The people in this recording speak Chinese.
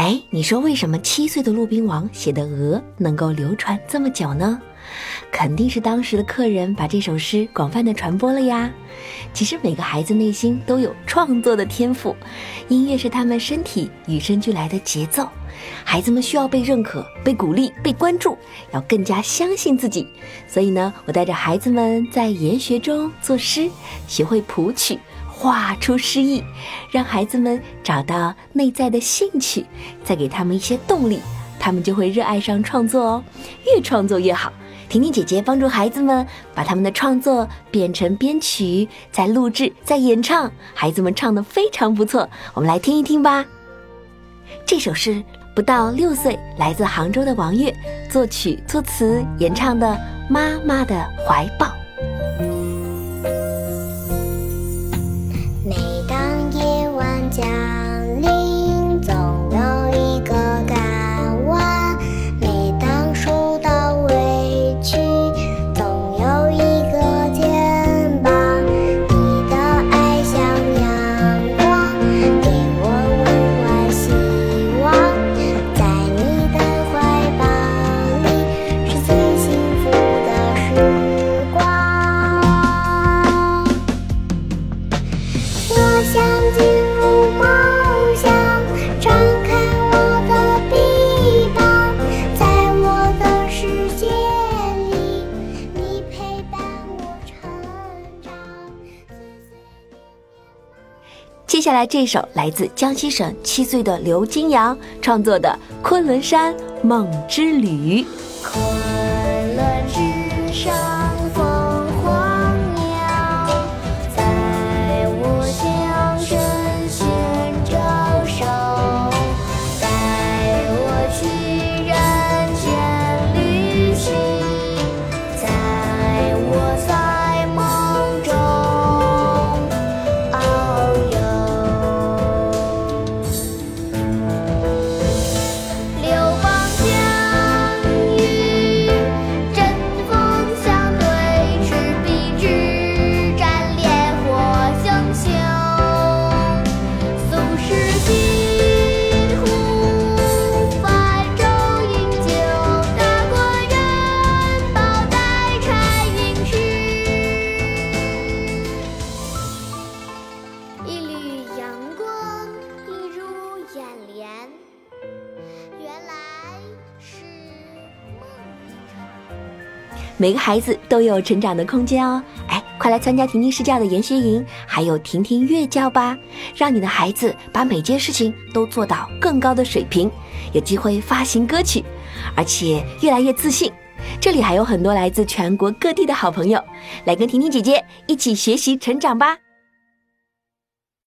哎，你说为什么七岁的骆宾王写的《鹅》能够流传这么久呢？肯定是当时的客人把这首诗广泛的传播了呀。其实每个孩子内心都有创作的天赋，音乐是他们身体与生俱来的节奏。孩子们需要被认可、被鼓励、被关注，要更加相信自己。所以呢，我带着孩子们在研学中作诗，学会谱曲，画出诗意，让孩子们找到内在的兴趣，再给他们一些动力，他们就会热爱上创作哦。越创作越好。婷婷姐姐帮助孩子们把他们的创作变成编曲，再录制，再演唱，孩子们唱的非常不错。我们来听一听吧。这首是不到六岁，来自杭州的王悦作曲、作词、演唱的《妈妈的怀抱》。接下来这首来自江西省七岁的刘金阳创作的《昆仑山梦之旅》。昆仑之山每个孩子都有成长的空间哦，哎，快来参加婷婷试教的研学营，还有婷婷乐教吧，让你的孩子把每件事情都做到更高的水平，有机会发行歌曲，而且越来越自信。这里还有很多来自全国各地的好朋友，来跟婷婷姐姐一起学习成长吧。